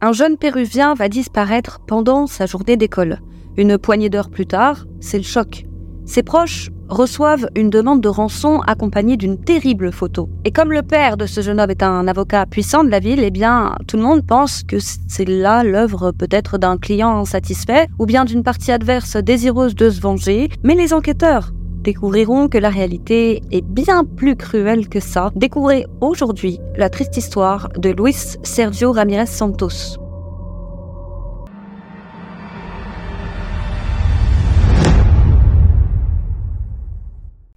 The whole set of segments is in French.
Un jeune Péruvien va disparaître pendant sa journée d'école. Une poignée d'heures plus tard, c'est le choc. Ses proches reçoivent une demande de rançon accompagnée d'une terrible photo. Et comme le père de ce jeune homme est un avocat puissant de la ville, eh bien, tout le monde pense que c'est là l'œuvre peut-être d'un client insatisfait ou bien d'une partie adverse désireuse de se venger. Mais les enquêteurs découvriront que la réalité est bien plus cruelle que ça. Découvrez aujourd'hui la triste histoire de Luis Sergio Ramirez Santos.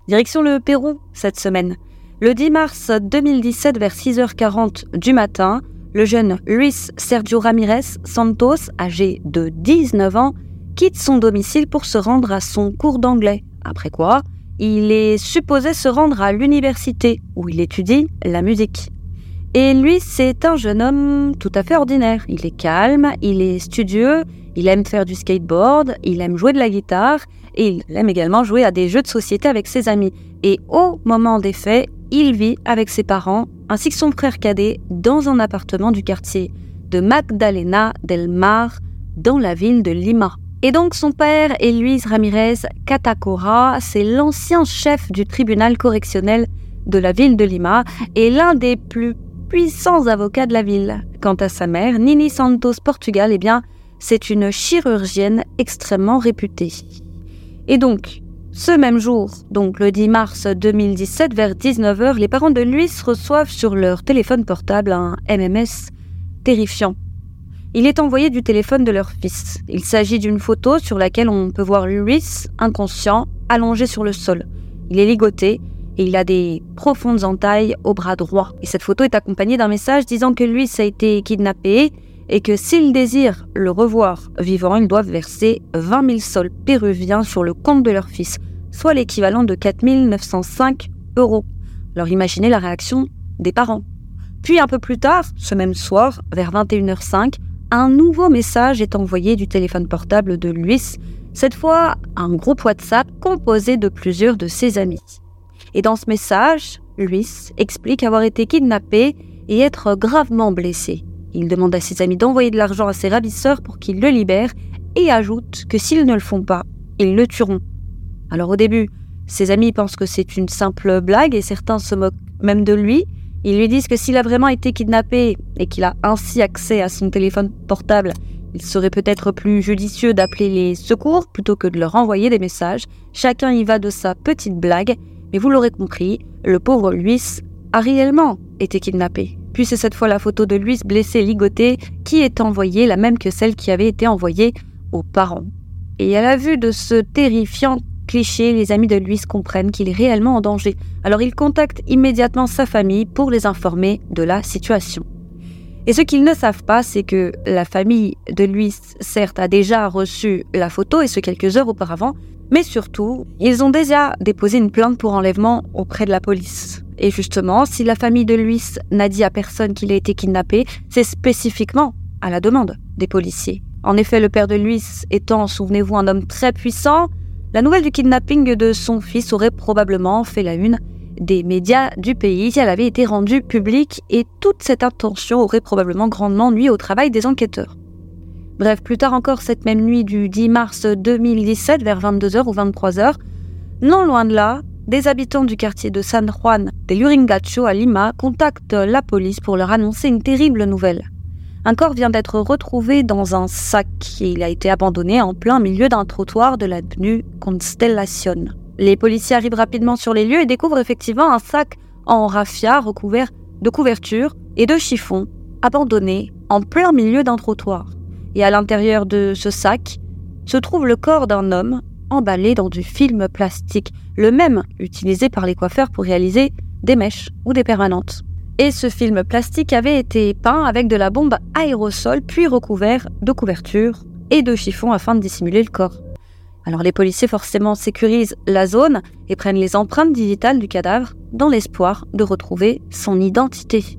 Direction le Pérou cette semaine. Le 10 mars 2017 vers 6h40 du matin, le jeune Luis Sergio Ramirez Santos, âgé de 19 ans, quitte son domicile pour se rendre à son cours d'anglais après quoi, il est supposé se rendre à l'université où il étudie la musique. Et lui, c'est un jeune homme tout à fait ordinaire. Il est calme, il est studieux, il aime faire du skateboard, il aime jouer de la guitare et il aime également jouer à des jeux de société avec ses amis. Et au moment des faits, il vit avec ses parents ainsi que son frère cadet dans un appartement du quartier de Magdalena del Mar dans la ville de Lima. Et donc son père est Luis Ramirez Catacora, c'est l'ancien chef du tribunal correctionnel de la ville de Lima et l'un des plus puissants avocats de la ville. Quant à sa mère, Nini Santos Portugal, eh bien, c'est une chirurgienne extrêmement réputée. Et donc, ce même jour, donc le 10 mars 2017, vers 19h, les parents de Luis reçoivent sur leur téléphone portable un MMS terrifiant il est envoyé du téléphone de leur fils. Il s'agit d'une photo sur laquelle on peut voir Luis, inconscient, allongé sur le sol. Il est ligoté et il a des profondes entailles au bras droit. Et cette photo est accompagnée d'un message disant que Luis a été kidnappé et que s'il désire le revoir vivant, ils doivent verser 20 000 sols péruviens sur le compte de leur fils, soit l'équivalent de 4 905 euros. Alors imaginez la réaction des parents. Puis un peu plus tard, ce même soir, vers 21h05, un nouveau message est envoyé du téléphone portable de Luis, cette fois un groupe WhatsApp composé de plusieurs de ses amis. Et dans ce message, Luis explique avoir été kidnappé et être gravement blessé. Il demande à ses amis d'envoyer de l'argent à ses ravisseurs pour qu'ils le libèrent et ajoute que s'ils ne le font pas, ils le tueront. Alors au début, ses amis pensent que c'est une simple blague et certains se moquent même de lui, ils lui disent que s'il a vraiment été kidnappé et qu'il a ainsi accès à son téléphone portable, il serait peut-être plus judicieux d'appeler les secours plutôt que de leur envoyer des messages. Chacun y va de sa petite blague, mais vous l'aurez compris, le pauvre Luis a réellement été kidnappé. Puis c'est cette fois la photo de Luis blessé ligoté qui est envoyée, la même que celle qui avait été envoyée aux parents. Et à la vue de ce terrifiant les amis de Luis comprennent qu'il est réellement en danger. Alors ils contactent immédiatement sa famille pour les informer de la situation. Et ce qu'ils ne savent pas, c'est que la famille de Luis, certes, a déjà reçu la photo, et ce quelques heures auparavant, mais surtout, ils ont déjà déposé une plainte pour enlèvement auprès de la police. Et justement, si la famille de Luis n'a dit à personne qu'il a été kidnappé, c'est spécifiquement à la demande des policiers. En effet, le père de Luis étant, souvenez-vous, un homme très puissant, la nouvelle du kidnapping de son fils aurait probablement fait la une des médias du pays si elle avait été rendue publique et toute cette intention aurait probablement grandement nuit au travail des enquêteurs. Bref, plus tard encore cette même nuit du 10 mars 2017 vers 22h ou 23h, non loin de là, des habitants du quartier de San Juan de Lurigacho à Lima contactent la police pour leur annoncer une terrible nouvelle. Un corps vient d'être retrouvé dans un sac et il a été abandonné en plein milieu d'un trottoir de l'avenue Constellation. Les policiers arrivent rapidement sur les lieux et découvrent effectivement un sac en raffia recouvert de couvertures et de chiffons, abandonné en plein milieu d'un trottoir. Et à l'intérieur de ce sac se trouve le corps d'un homme emballé dans du film plastique, le même utilisé par les coiffeurs pour réaliser des mèches ou des permanentes et ce film plastique avait été peint avec de la bombe aérosol puis recouvert de couverture et de chiffon afin de dissimuler le corps. Alors les policiers forcément sécurisent la zone et prennent les empreintes digitales du cadavre dans l'espoir de retrouver son identité.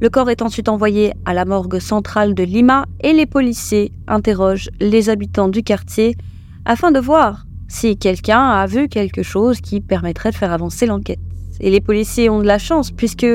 Le corps est ensuite envoyé à la morgue centrale de Lima et les policiers interrogent les habitants du quartier afin de voir si quelqu'un a vu quelque chose qui permettrait de faire avancer l'enquête. Et les policiers ont de la chance puisque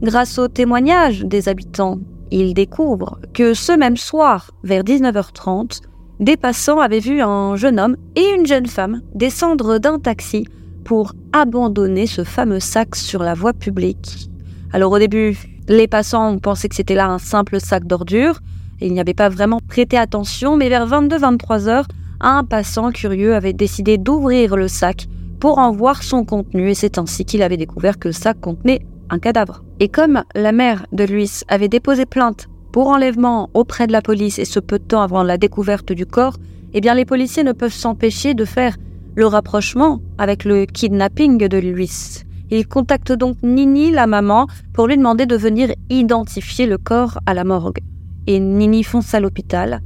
Grâce aux témoignages des habitants, ils découvrent que ce même soir, vers 19h30, des passants avaient vu un jeune homme et une jeune femme descendre d'un taxi pour abandonner ce fameux sac sur la voie publique. Alors au début, les passants ont pensé que c'était là un simple sac d'ordures, ils n'y avaient pas vraiment prêté attention, mais vers 22-23 heures, un passant curieux avait décidé d'ouvrir le sac pour en voir son contenu, et c'est ainsi qu'il avait découvert que le sac contenait un cadavre. Et comme la mère de Luis avait déposé plainte pour enlèvement auprès de la police et ce peu de temps avant la découverte du corps, eh bien les policiers ne peuvent s'empêcher de faire le rapprochement avec le kidnapping de Luis. Ils contactent donc Nini, la maman, pour lui demander de venir identifier le corps à la morgue. Et Nini fonce à l'hôpital.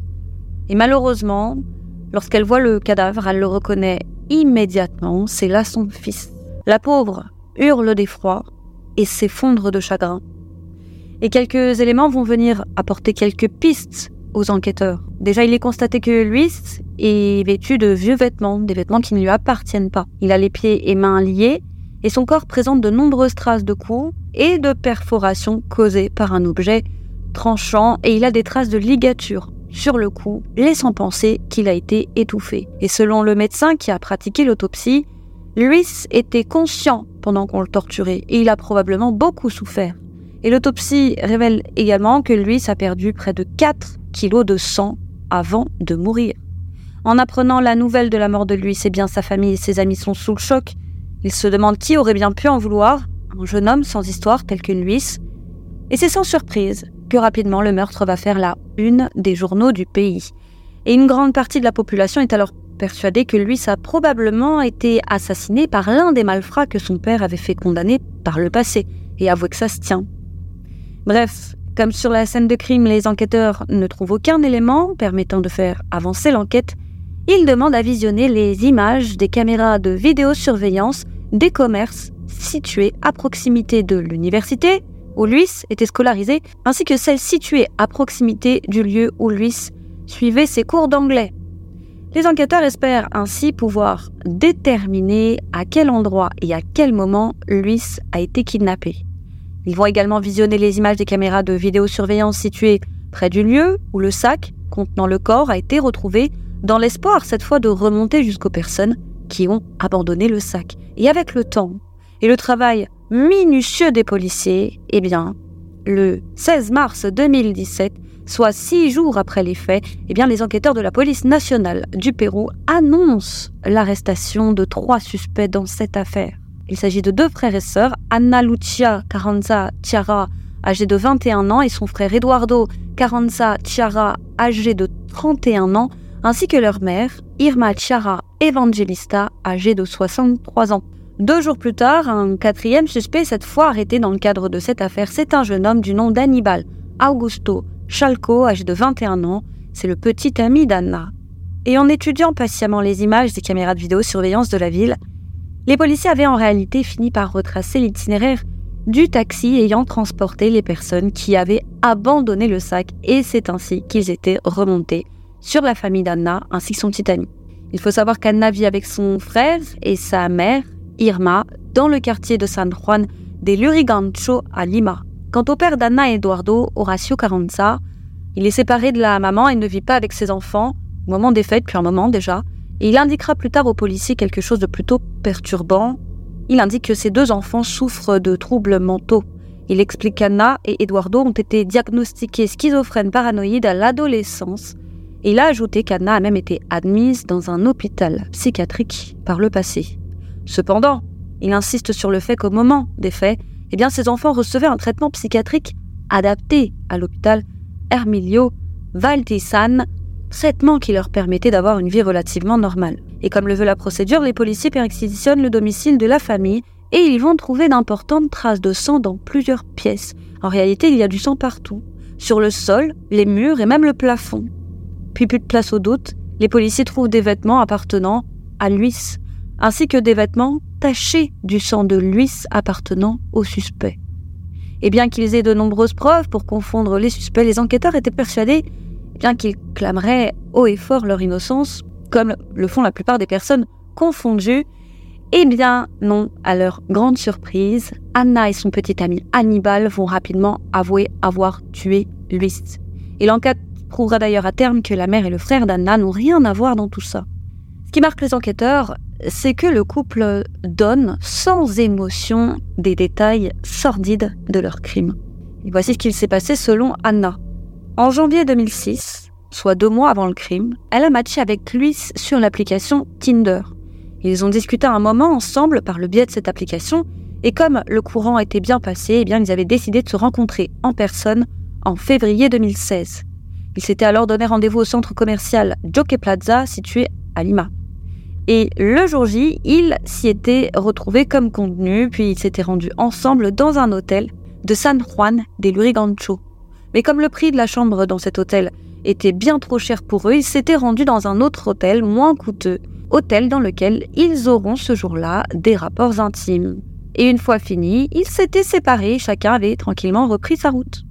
Et malheureusement, lorsqu'elle voit le cadavre, elle le reconnaît immédiatement, c'est là son fils. La pauvre hurle d'effroi et s'effondre de chagrin. Et quelques éléments vont venir apporter quelques pistes aux enquêteurs. Déjà, il est constaté que Luis est vêtu de vieux vêtements, des vêtements qui ne lui appartiennent pas. Il a les pieds et mains liés et son corps présente de nombreuses traces de coups et de perforations causées par un objet tranchant et il a des traces de ligature sur le cou, laissant penser qu'il a été étouffé. Et selon le médecin qui a pratiqué l'autopsie, Luis était conscient pendant qu'on le torturait et il a probablement beaucoup souffert. Et l'autopsie révèle également que Luis a perdu près de 4 kilos de sang avant de mourir. En apprenant la nouvelle de la mort de Luis, eh bien sa famille et ses amis sont sous le choc. Ils se demandent qui aurait bien pu en vouloir, un jeune homme sans histoire tel que Luis. Et c'est sans surprise que rapidement le meurtre va faire la une des journaux du pays. Et une grande partie de la population est alors persuadée que Luis a probablement été assassiné par l'un des malfrats que son père avait fait condamner par le passé, et avouer que ça se tient. Bref, comme sur la scène de crime, les enquêteurs ne trouvent aucun élément permettant de faire avancer l'enquête, ils demandent à visionner les images des caméras de vidéosurveillance des commerces situés à proximité de l'université où Luis était scolarisé, ainsi que celles situées à proximité du lieu où Luis suivait ses cours d'anglais. Les enquêteurs espèrent ainsi pouvoir déterminer à quel endroit et à quel moment Luis a été kidnappé. Ils vont également visionner les images des caméras de vidéosurveillance situées près du lieu où le sac contenant le corps a été retrouvé, dans l'espoir cette fois de remonter jusqu'aux personnes qui ont abandonné le sac. Et avec le temps et le travail minutieux des policiers, eh bien, le 16 mars 2017, soit six jours après les faits, eh bien, les enquêteurs de la police nationale du Pérou annoncent l'arrestation de trois suspects dans cette affaire. Il s'agit de deux frères et sœurs, Anna Lucia Carranza Chiara, âgée de 21 ans, et son frère Eduardo Carranza Chiara, âgé de 31 ans, ainsi que leur mère, Irma Chiara Evangelista, âgée de 63 ans. Deux jours plus tard, un quatrième suspect, cette fois arrêté dans le cadre de cette affaire, c'est un jeune homme du nom d'Annibal Augusto Chalco, âgé de 21 ans. C'est le petit ami d'Anna. Et en étudiant patiemment les images des caméras de vidéosurveillance de la ville, les policiers avaient en réalité fini par retracer l'itinéraire du taxi ayant transporté les personnes qui avaient abandonné le sac et c'est ainsi qu'ils étaient remontés sur la famille d'Anna ainsi que son petit ami. Il faut savoir qu'Anna vit avec son frère et sa mère Irma, dans le quartier de San Juan de Lurigancho à Lima. Quant au père d'Anna Eduardo, Horacio Carranza, il est séparé de la maman et ne vit pas avec ses enfants, au moment des fêtes, depuis un moment déjà, et il indiquera plus tard aux policiers quelque chose de plutôt perturbant. Il indique que ses deux enfants souffrent de troubles mentaux. Il explique qu'Anna et Eduardo ont été diagnostiqués schizophrènes paranoïdes à l'adolescence, et il a ajouté qu'Anna a même été admise dans un hôpital psychiatrique par le passé. Cependant, il insiste sur le fait qu'au moment des faits, eh bien, ces enfants recevaient un traitement psychiatrique adapté à l'hôpital Hermilio Valtisan, traitement qui leur permettait d'avoir une vie relativement normale. Et comme le veut la procédure, les policiers perquisitionnent le domicile de la famille et ils vont trouver d'importantes traces de sang dans plusieurs pièces. En réalité, il y a du sang partout, sur le sol, les murs et même le plafond. Puis plus de place au doute, les policiers trouvent des vêtements appartenant à Luis, ainsi que des vêtements du sang de Luis appartenant au suspect. Et bien qu'ils aient de nombreuses preuves pour confondre les suspects, les enquêteurs étaient persuadés bien qu'ils clameraient haut et fort leur innocence, comme le font la plupart des personnes confondues. Eh bien non, à leur grande surprise, Anna et son petit ami Hannibal vont rapidement avouer avoir tué Luis. Et l'enquête prouvera d'ailleurs à terme que la mère et le frère d'Anna n'ont rien à voir dans tout ça. Qui marque les enquêteurs, c'est que le couple donne sans émotion des détails sordides de leur crime. Voici ce qu'il s'est passé selon Anna. En janvier 2006, soit deux mois avant le crime, elle a matché avec Luis sur l'application Tinder. Ils ont discuté un moment ensemble par le biais de cette application, et comme le courant était bien passé, eh bien, ils avaient décidé de se rencontrer en personne en février 2016. Ils s'étaient alors donné rendez-vous au centre commercial Jockey Plaza, situé à Lima. Et le jour J, ils s'y étaient retrouvés comme convenu, puis ils s'étaient rendus ensemble dans un hôtel de San Juan de Lurigancho. Mais comme le prix de la chambre dans cet hôtel était bien trop cher pour eux, ils s'étaient rendus dans un autre hôtel moins coûteux, hôtel dans lequel ils auront ce jour-là des rapports intimes. Et une fois fini, ils s'étaient séparés, chacun avait tranquillement repris sa route.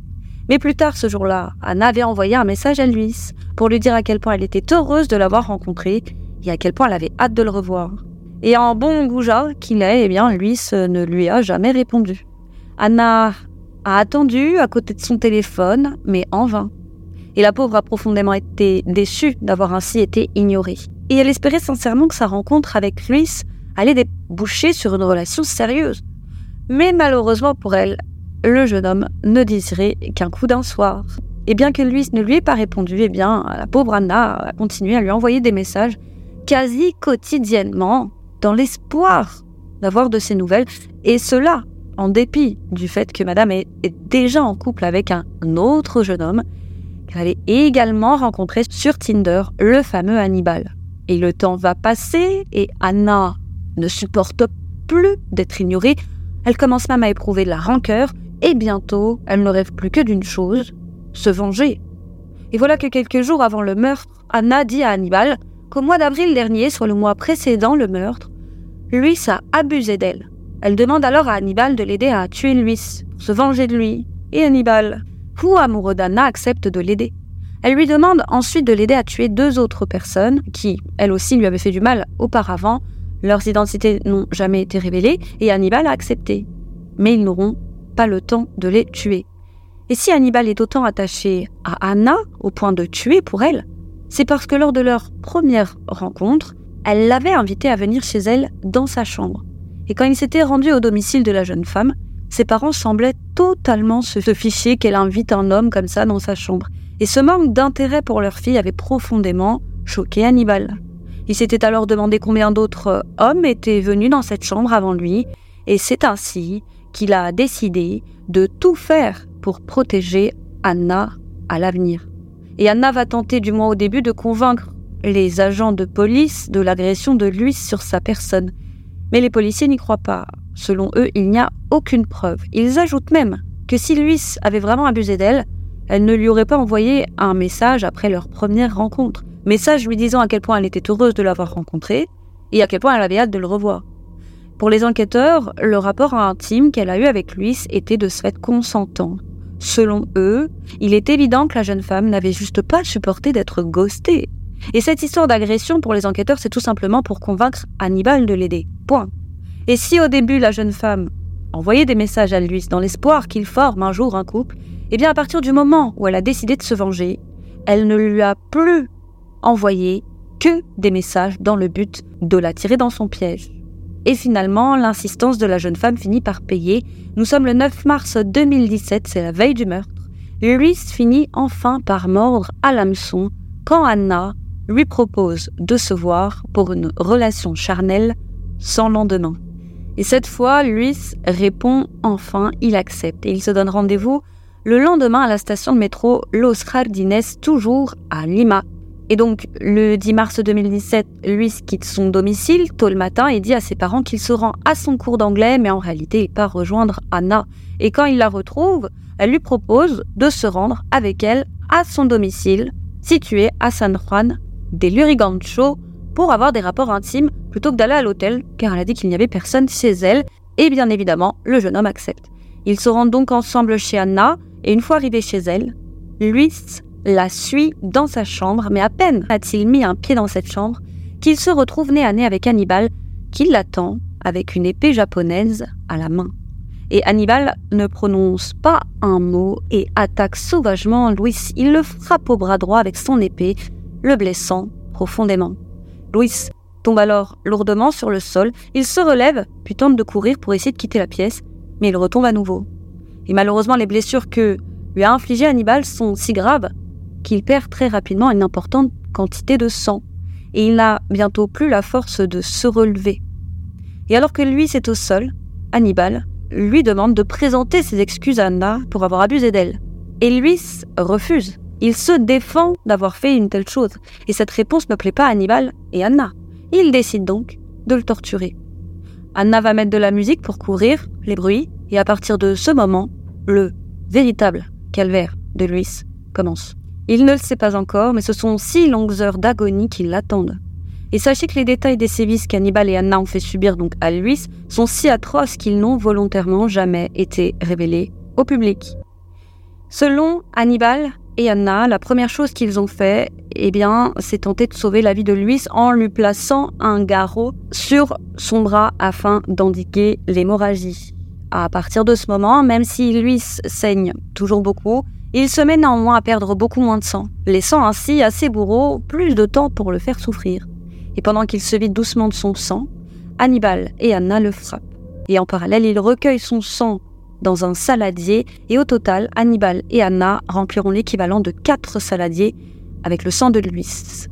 Mais plus tard ce jour-là, Anna avait envoyé un message à Luis pour lui dire à quel point elle était heureuse de l'avoir rencontré et à quel point elle avait hâte de le revoir. Et en bon goujat qu'il est, eh bien, Luis ne lui a jamais répondu. Anna a attendu à côté de son téléphone, mais en vain. Et la pauvre a profondément été déçue d'avoir ainsi été ignorée. Et elle espérait sincèrement que sa rencontre avec Luis allait déboucher sur une relation sérieuse. Mais malheureusement pour elle, le jeune homme ne désirait qu'un coup d'un soir. Et bien que Luis ne lui ait pas répondu, eh bien, la pauvre Anna a continué à lui envoyer des messages quasi quotidiennement, dans l'espoir d'avoir de ses nouvelles, et cela en dépit du fait que madame est, déjà en couple avec un autre jeune homme qu'elle avait également rencontré sur Tinder, le fameux Hannibal. Et le temps va passer et Anna ne supporte plus d'être ignorée. Elle commence même à éprouver de la rancœur et bientôt, elle ne rêve plus que d'une chose, se venger. Et voilà que quelques jours avant le meurtre, Anna dit à Hannibal qu'au mois d'avril dernier, soit le mois précédent le meurtre, Luis a abusé d'elle. Elle demande alors à Hannibal de l'aider à tuer Luis, pour se venger de lui. Et Hannibal, fou amoureux d'Anna, accepte de l'aider. Elle lui demande ensuite de l'aider à tuer deux autres personnes qui, elles aussi, lui avaient fait du mal auparavant. Leurs identités n'ont jamais été révélées et Hannibal a accepté. Mais ils n'auront pas le temps de les tuer. Et si Hannibal est autant attaché à Anna au point de tuer pour elle, c'est parce que lors de leur première rencontre, elle l'avait invité à venir chez elle dans sa chambre. Et quand il s'était rendu au domicile de la jeune femme, ses parents semblaient totalement se ficher qu'elle invite un homme comme ça dans sa chambre. Et ce manque d'intérêt pour leur fille avait profondément choqué Hannibal. Il s'était alors demandé combien d'autres hommes étaient venus dans cette chambre avant lui, et c'est ainsi qu'il a décidé de tout faire pour protéger Anna à l'avenir. Et Anna va tenter, du moins au début, de convaincre les agents de police de l'agression de Luis sur sa personne. Mais les policiers n'y croient pas. Selon eux, il n'y a aucune preuve. Ils ajoutent même que si Luis avait vraiment abusé d'elle, elle ne lui aurait pas envoyé un message après leur première rencontre. Message lui disant à quel point elle était heureuse de l'avoir rencontré et à quel point elle avait hâte de le revoir. Pour les enquêteurs, le rapport intime qu'elle a eu avec Luis était de ce fait consentant. Selon eux, il est évident que la jeune femme n'avait juste pas supporté d'être ghostée. Et cette histoire d'agression pour les enquêteurs, c'est tout simplement pour convaincre Hannibal de l'aider. Point. Et si au début la jeune femme envoyait des messages à Luis dans l'espoir qu'il forme un jour un couple, eh bien à partir du moment où elle a décidé de se venger, elle ne lui a plus envoyé que des messages dans le but de la tirer dans son piège. Et finalement, l'insistance de la jeune femme finit par payer. Nous sommes le 9 mars 2017, c'est la veille du meurtre. Luis finit enfin par mordre à l'hameçon quand Anna lui propose de se voir pour une relation charnelle sans lendemain. Et cette fois, Luis répond enfin, il accepte et il se donne rendez-vous le lendemain à la station de métro Los Jardines, toujours à Lima, et donc, le 10 mars 2017, Luis quitte son domicile tôt le matin et dit à ses parents qu'il se rend à son cours d'anglais, mais en réalité, il part rejoindre Anna. Et quand il la retrouve, elle lui propose de se rendre avec elle à son domicile, situé à San Juan de Lurigancho, pour avoir des rapports intimes plutôt que d'aller à l'hôtel, car elle a dit qu'il n'y avait personne chez elle. Et bien évidemment, le jeune homme accepte. Ils se rendent donc ensemble chez Anna, et une fois arrivé chez elle, Luis la suit dans sa chambre, mais à peine a-t-il mis un pied dans cette chambre qu'il se retrouve nez à nez avec Hannibal, qui l'attend avec une épée japonaise à la main. Et Hannibal ne prononce pas un mot et attaque sauvagement Louis. Il le frappe au bras droit avec son épée, le blessant profondément. Louis tombe alors lourdement sur le sol. Il se relève, puis tente de courir pour essayer de quitter la pièce, mais il retombe à nouveau. Et malheureusement, les blessures que lui a infligées Hannibal sont si graves qu'il perd très rapidement une importante quantité de sang. Et il n'a bientôt plus la force de se relever. Et alors que lui est au sol, Hannibal lui demande de présenter ses excuses à Anna pour avoir abusé d'elle. Et Luis refuse. Il se défend d'avoir fait une telle chose. Et cette réponse ne plaît pas à Hannibal et Anna. Il décide donc de le torturer. Anna va mettre de la musique pour couvrir les bruits, et à partir de ce moment, le véritable calvaire de Luis commence. Il ne le sait pas encore, mais ce sont six longues heures d'agonie qui l'attendent. Et sachez que les détails des sévices qu'Hannibal et Anna ont fait subir donc à Luis sont si atroces qu'ils n'ont volontairement jamais été révélés au public. Selon Hannibal et Anna, la première chose qu'ils ont fait, eh bien, c'est tenter de sauver la vie de Luis en lui plaçant un garrot sur son bras afin d'indiquer l'hémorragie. À partir de ce moment, même si Luis saigne toujours beaucoup, il se met néanmoins à perdre beaucoup moins de sang, laissant ainsi à ses bourreaux plus de temps pour le faire souffrir et pendant qu'il se vide doucement de son sang, Hannibal et Anna le frappent. Et en parallèle, ils recueillent son sang dans un saladier, et au total, Hannibal et Anna rempliront l'équivalent de quatre saladiers avec le sang de Luis.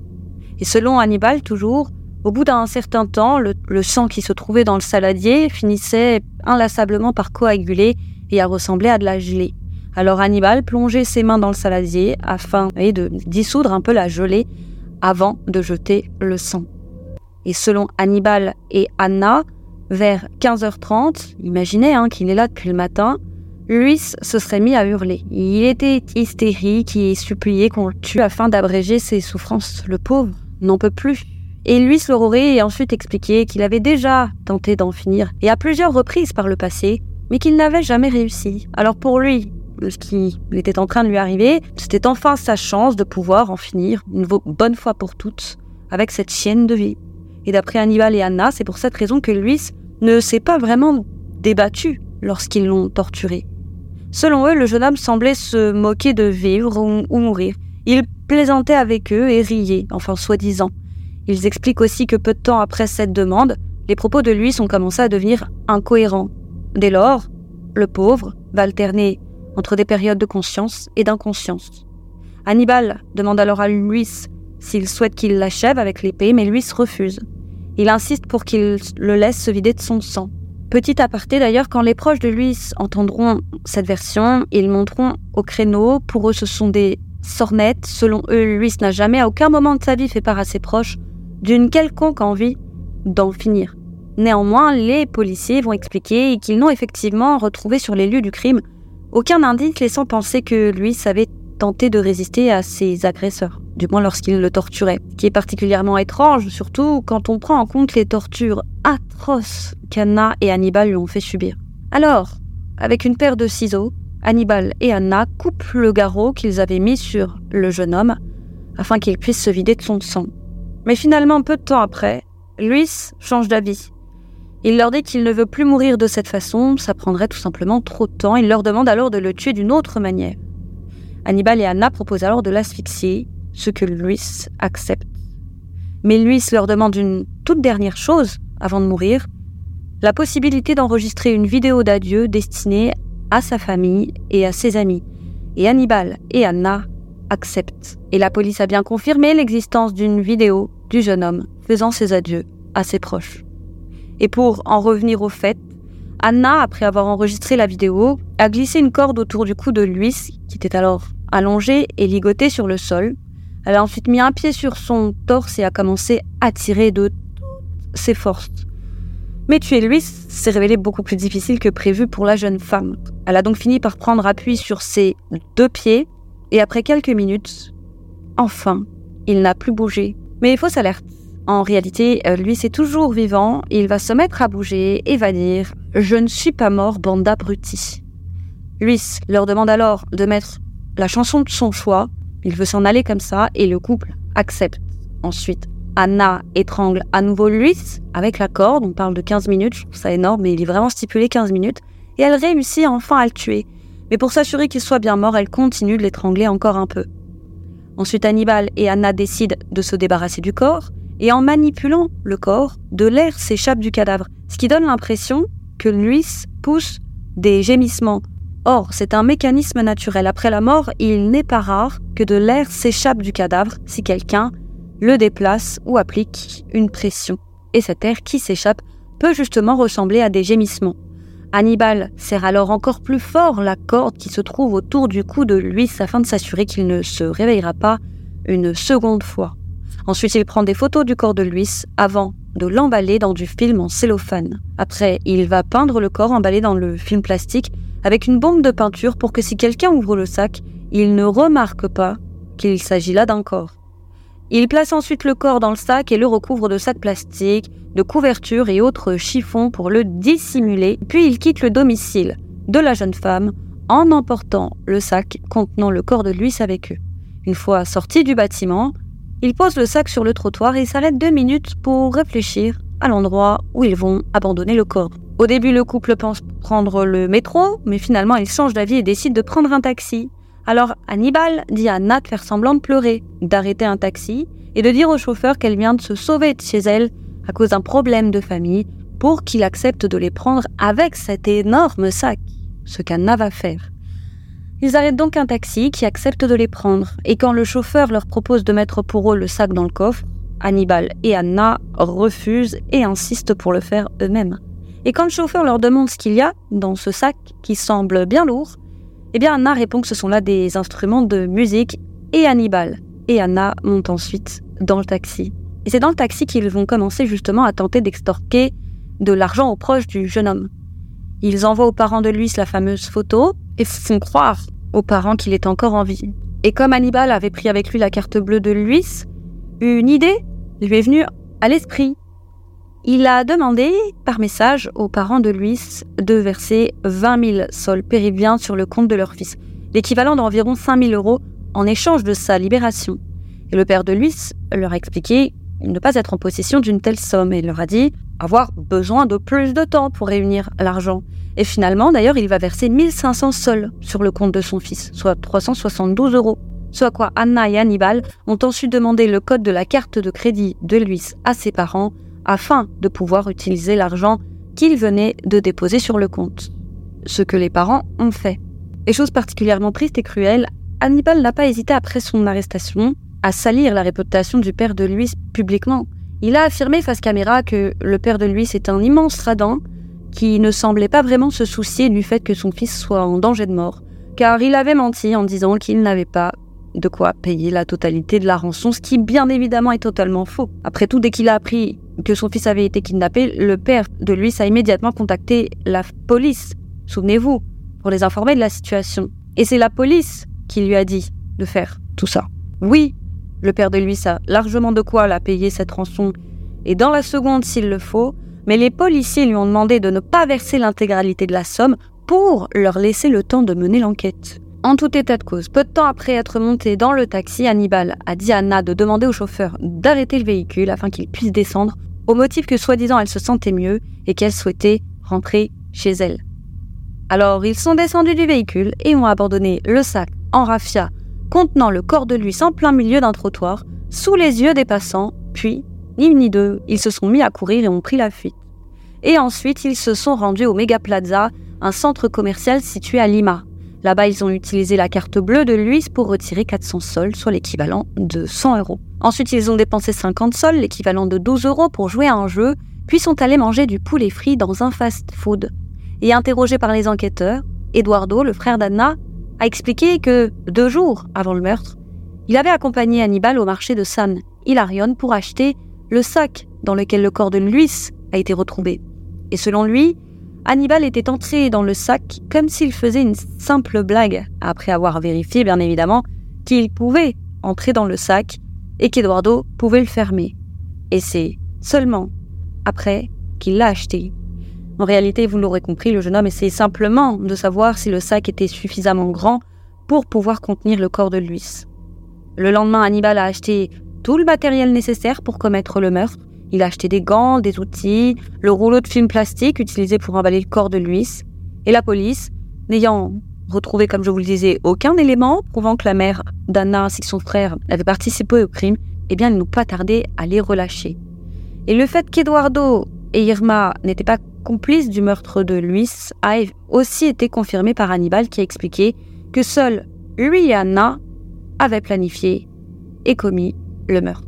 Et selon Hannibal, toujours, au bout d'un certain temps, le, sang qui se trouvait dans le saladier finissait inlassablement par coaguler et à ressembler à de la gelée. Alors Hannibal plongeait ses mains dans le saladier afin de dissoudre un peu la gelée avant de jeter le sang. Et selon Hannibal et Anna, vers 15h30, imaginez hein, qu'il est là depuis le matin, Luis se serait mis à hurler. Il était hystérique et suppliait qu'on le tue afin d'abréger ses souffrances. Le pauvre n'en peut plus. Et Luis leur ensuite expliqué qu'il avait déjà tenté d'en finir, et à plusieurs reprises par le passé, mais qu'il n'avait jamais réussi. Alors pour lui, ce qui était en train de lui arriver, c'était enfin sa chance de pouvoir en finir une bonne fois pour toutes avec cette chienne de vie. Et d'après Hannibal et Anna, c'est pour cette raison que Luis ne s'est pas vraiment débattu lorsqu'ils l'ont torturé. Selon eux, le jeune homme semblait se moquer de vivre ou, mourir. Il plaisantait avec eux et riait, enfin soi-disant. Ils expliquent aussi que peu de temps après cette demande, les propos de Luis ont commencé à devenir incohérents. Dès lors, le pauvre va alterner entre des périodes de conscience et d'inconscience. Hannibal demande alors à Luis s'il souhaite qu'il l'achève avec l'épée, mais Luis refuse. Il insiste pour qu'il le laisse se vider de son sang. Petit aparté d'ailleurs, quand les proches de Luis entendront cette version, ils monteront au créneau. Pour eux, ce sont des sornettes. Selon eux, Luis n'a jamais à aucun moment de sa vie fait part à ses proches d'une quelconque envie d'en finir. Néanmoins, les policiers vont expliquer qu'ils n'ont effectivement retrouvé sur les lieux du crime aucun indice laissant penser que lui savait tenter de résister à ses agresseurs, du moins lorsqu'il le torturait, qui est particulièrement étrange, surtout quand on prend en compte les tortures atroces qu'Anna et Hannibal lui ont fait subir. Alors, avec une paire de ciseaux, Hannibal et Anna coupent le garrot qu'ils avaient mis sur le jeune homme afin qu'il puisse se vider de son sang. Mais finalement, peu de temps après, Luis change d'avis il leur dit qu'il ne veut plus mourir de cette façon, ça prendrait tout simplement trop de temps. Il leur demande alors de le tuer d'une autre manière. Hannibal et Anna proposent alors de l'asphyxier, ce que Luis accepte. Mais Luis leur demande une toute dernière chose avant de mourir, la possibilité d'enregistrer une vidéo d'adieu destinée à sa famille et à ses amis. Et Hannibal et Anna acceptent. Et la police a bien confirmé l'existence d'une vidéo du jeune homme faisant ses adieux à ses proches. Et pour en revenir au fait, Anna, après avoir enregistré la vidéo, a glissé une corde autour du cou de Luis, qui était alors allongé et ligoté sur le sol. Elle a ensuite mis un pied sur son torse et a commencé à tirer de toutes ses forces. Mais tuer Luis s'est révélé beaucoup plus difficile que prévu pour la jeune femme. Elle a donc fini par prendre appui sur ses deux pieds et après quelques minutes, enfin, il n'a plus bougé. Mais il faut s'alerter. En réalité, euh, lui, c'est toujours vivant. Il va se mettre à bouger et va dire Je ne suis pas mort, bande d'abrutis. Luis leur demande alors de mettre la chanson de son choix. Il veut s'en aller comme ça et le couple accepte. Ensuite, Anna étrangle à nouveau Luis avec la corde. On parle de 15 minutes, je trouve ça énorme, mais il est vraiment stipulé 15 minutes. et elle réussit enfin à le tuer. Mais pour s'assurer qu'il soit bien mort, elle continue de l'étrangler encore un peu. Ensuite, Hannibal et Anna décident de se débarrasser du corps, et en manipulant le corps, de l'air s'échappe du cadavre, ce qui donne l'impression que Luis pousse des gémissements. Or, c'est un mécanisme naturel. Après la mort, il n'est pas rare que de l'air s'échappe du cadavre si quelqu'un le déplace ou applique une pression. Et cet air qui s'échappe peut justement ressembler à des gémissements. Hannibal serre alors encore plus fort la corde qui se trouve autour du cou de Luis afin de s'assurer qu'il ne se réveillera pas une seconde fois. Ensuite, il prend des photos du corps de Luis avant de l'emballer dans du film en cellophane. Après, il va peindre le corps emballé dans le film plastique avec une bombe de peinture pour que si quelqu'un ouvre le sac, il ne remarque pas qu'il s'agit là d'un corps. Il place ensuite le corps dans le sac et le recouvre de sacs plastiques, de couvertures et autres chiffons pour le dissimuler, puis il quitte le domicile de la jeune femme en emportant le sac contenant le corps de Luis avec eux. Une fois sorti du bâtiment, il pose le sac sur le trottoir et s'arrête deux minutes pour réfléchir à l'endroit où ils vont abandonner le corps. Au début, le couple pense prendre le métro, mais finalement, il change d'avis et décide de prendre un taxi. Alors Hannibal dit à Anna de faire semblant de pleurer, d'arrêter un taxi et de dire au chauffeur qu'elle vient de se sauver de chez elle à cause d'un problème de famille pour qu'il accepte de les prendre avec cet énorme sac, ce qu'Anna va faire. Ils arrêtent donc un taxi qui accepte de les prendre, et quand le chauffeur leur propose de mettre pour eux le sac dans le coffre, Hannibal et Anna refusent et insistent pour le faire eux-mêmes. Et quand le chauffeur leur demande ce qu'il y a dans ce sac, qui semble bien lourd, eh bien, Anna répond que ce sont là des instruments de musique et Hannibal. Et Anna monte ensuite dans le taxi. Et c'est dans le taxi qu'ils vont commencer justement à tenter d'extorquer de l'argent aux proches du jeune homme. Ils envoient aux parents de Luis la fameuse photo et font croire aux parents qu'il est encore en vie. Et comme Hannibal avait pris avec lui la carte bleue de Luis, une idée lui est venue à l'esprit. Il a demandé par message aux parents de Luis de verser 20 000 sols périviens sur le compte de leur fils, l'équivalent d'environ 5 000 euros en échange de sa libération. Et le père de Luis leur a expliqué ne pas être en possession d'une telle somme et leur a dit avoir besoin de plus de temps pour réunir l'argent. Et finalement, d'ailleurs, il va verser 1500 sols sur le compte de son fils, soit 372 euros. Ce à quoi Anna et Hannibal ont ensuite demandé le code de la carte de crédit de Luis à ses parents afin de pouvoir utiliser l'argent qu'il venait de déposer sur le compte. Ce que les parents ont fait. Et chose particulièrement triste et cruelle, Hannibal n'a pas hésité après son arrestation à salir la réputation du père de Luis publiquement. Il a affirmé face caméra que le père de Luis est un immense radin qui ne semblait pas vraiment se soucier du fait que son fils soit en danger de mort, car il avait menti en disant qu'il n'avait pas de quoi payer la totalité de la rançon, ce qui bien évidemment est totalement faux. Après tout, dès qu'il a appris que son fils avait été kidnappé, le père de lui a immédiatement contacté la police, souvenez-vous, pour les informer de la situation. Et c'est la police qui lui a dit de faire tout ça. Oui, le père de lui a largement de quoi la payer cette rançon, et dans la seconde s'il le faut, mais les policiers lui ont demandé de ne pas verser l'intégralité de la somme pour leur laisser le temps de mener l'enquête. En tout état de cause, peu de temps après être monté dans le taxi, Hannibal a dit à Anna de demander au chauffeur d'arrêter le véhicule afin qu'il puisse descendre, au motif que soi-disant elle se sentait mieux et qu'elle souhaitait rentrer chez elle. Alors ils sont descendus du véhicule et ont abandonné le sac en raffia contenant le corps de lui en plein milieu d'un trottoir, sous les yeux des passants, puis, ni une ni deux, ils se sont mis à courir et ont pris la fuite. Et ensuite, ils se sont rendus au Mega Plaza, un centre commercial situé à Lima, Là-bas, ils ont utilisé la carte bleue de Luis pour retirer 400 sols, soit l'équivalent de 100 euros. Ensuite, ils ont dépensé 50 sols, l'équivalent de 12 euros, pour jouer à un jeu, puis sont allés manger du poulet frit dans un fast-food. Et interrogé par les enquêteurs, Eduardo, le frère d'Anna, a expliqué que, deux jours avant le meurtre, il avait accompagné Hannibal au marché de San Hilarion pour acheter le sac dans lequel le corps de Luis a été retrouvé. Et selon lui, Hannibal était entré dans le sac comme s'il faisait une simple blague, après avoir vérifié bien évidemment qu'il pouvait entrer dans le sac et qu'Eduardo pouvait le fermer. Et c'est seulement après qu'il l'a acheté. En réalité, vous l'aurez compris, le jeune homme essayait simplement de savoir si le sac était suffisamment grand pour pouvoir contenir le corps de Luis. Le lendemain, Hannibal a acheté tout le matériel nécessaire pour commettre le meurtre il a acheté des gants, des outils, le rouleau de film plastique utilisé pour emballer le corps de Luis. Et la police, n'ayant retrouvé, comme je vous le disais, aucun élément prouvant que la mère d'Anna ainsi que son frère avaient participé au crime, eh bien, ils n'ont pas tardé à les relâcher. Et le fait qu'Eduardo et Irma n'étaient pas complices du meurtre de Luis a aussi été confirmé par Hannibal qui a expliqué que seuls lui et Anna avaient planifié et commis le meurtre.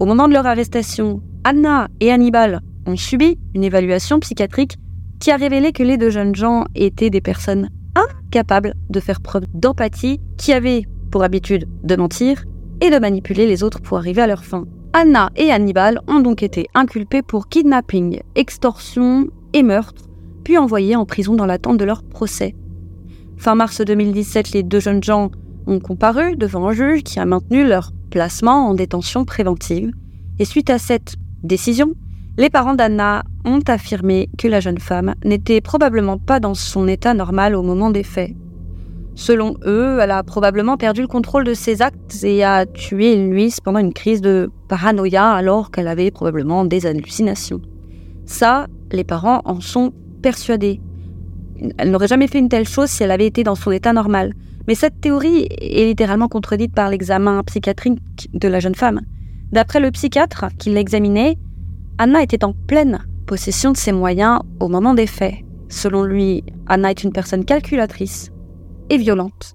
Au moment de leur arrestation, Anna et Hannibal ont subi une évaluation psychiatrique qui a révélé que les deux jeunes gens étaient des personnes incapables de faire preuve d'empathie, qui avaient pour habitude de mentir et de manipuler les autres pour arriver à leur fin. Anna et Hannibal ont donc été inculpés pour kidnapping, extorsion et meurtre, puis envoyés en prison dans l'attente de leur procès. Fin mars 2017, les deux jeunes gens ont comparu devant un juge qui a maintenu leur placement en détention préventive. Et suite à cette décision, les parents d'Anna ont affirmé que la jeune femme n'était probablement pas dans son état normal au moment des faits. Selon eux, elle a probablement perdu le contrôle de ses actes et a tué Luis pendant une crise de paranoïa alors qu'elle avait probablement des hallucinations. Ça, les parents en sont persuadés. Elle n'aurait jamais fait une telle chose si elle avait été dans son état normal. Mais cette théorie est littéralement contredite par l'examen psychiatrique de la jeune femme. D'après le psychiatre qui l'a examinée, Anna était en pleine possession de ses moyens au moment des faits. Selon lui, Anna est une personne calculatrice et violente,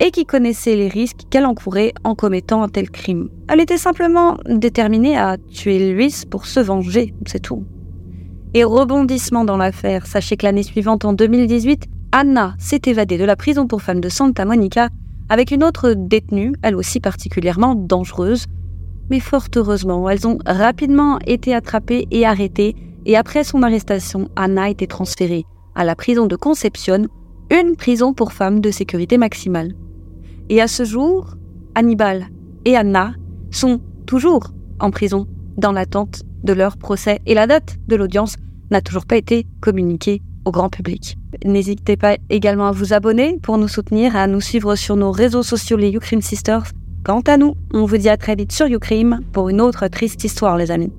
et qui connaissait les risques qu'elle encourait en commettant un tel crime. Elle était simplement déterminée à tuer Luis pour se venger, c'est tout. Et rebondissement dans l'affaire, sachez que l'année suivante, en 2018, Anna s'est évadée de la prison pour femmes de Santa Monica avec une autre détenue, elle aussi particulièrement dangereuse. Mais fort heureusement, elles ont rapidement été attrapées et arrêtées, et après son arrestation, Anna a été transférée à la prison de Concepción, une prison pour femmes de sécurité maximale. Et à ce jour, Hannibal et Anna sont toujours en prison dans l'attente de leur procès et la date de l'audience n'a toujours pas été communiquée au grand public. N'hésitez pas également à vous abonner pour nous soutenir à nous suivre sur nos réseaux sociaux les Ucrime Sisters. Quant à nous, on vous dit à très vite sur Ucrime pour une autre triste histoire les amis.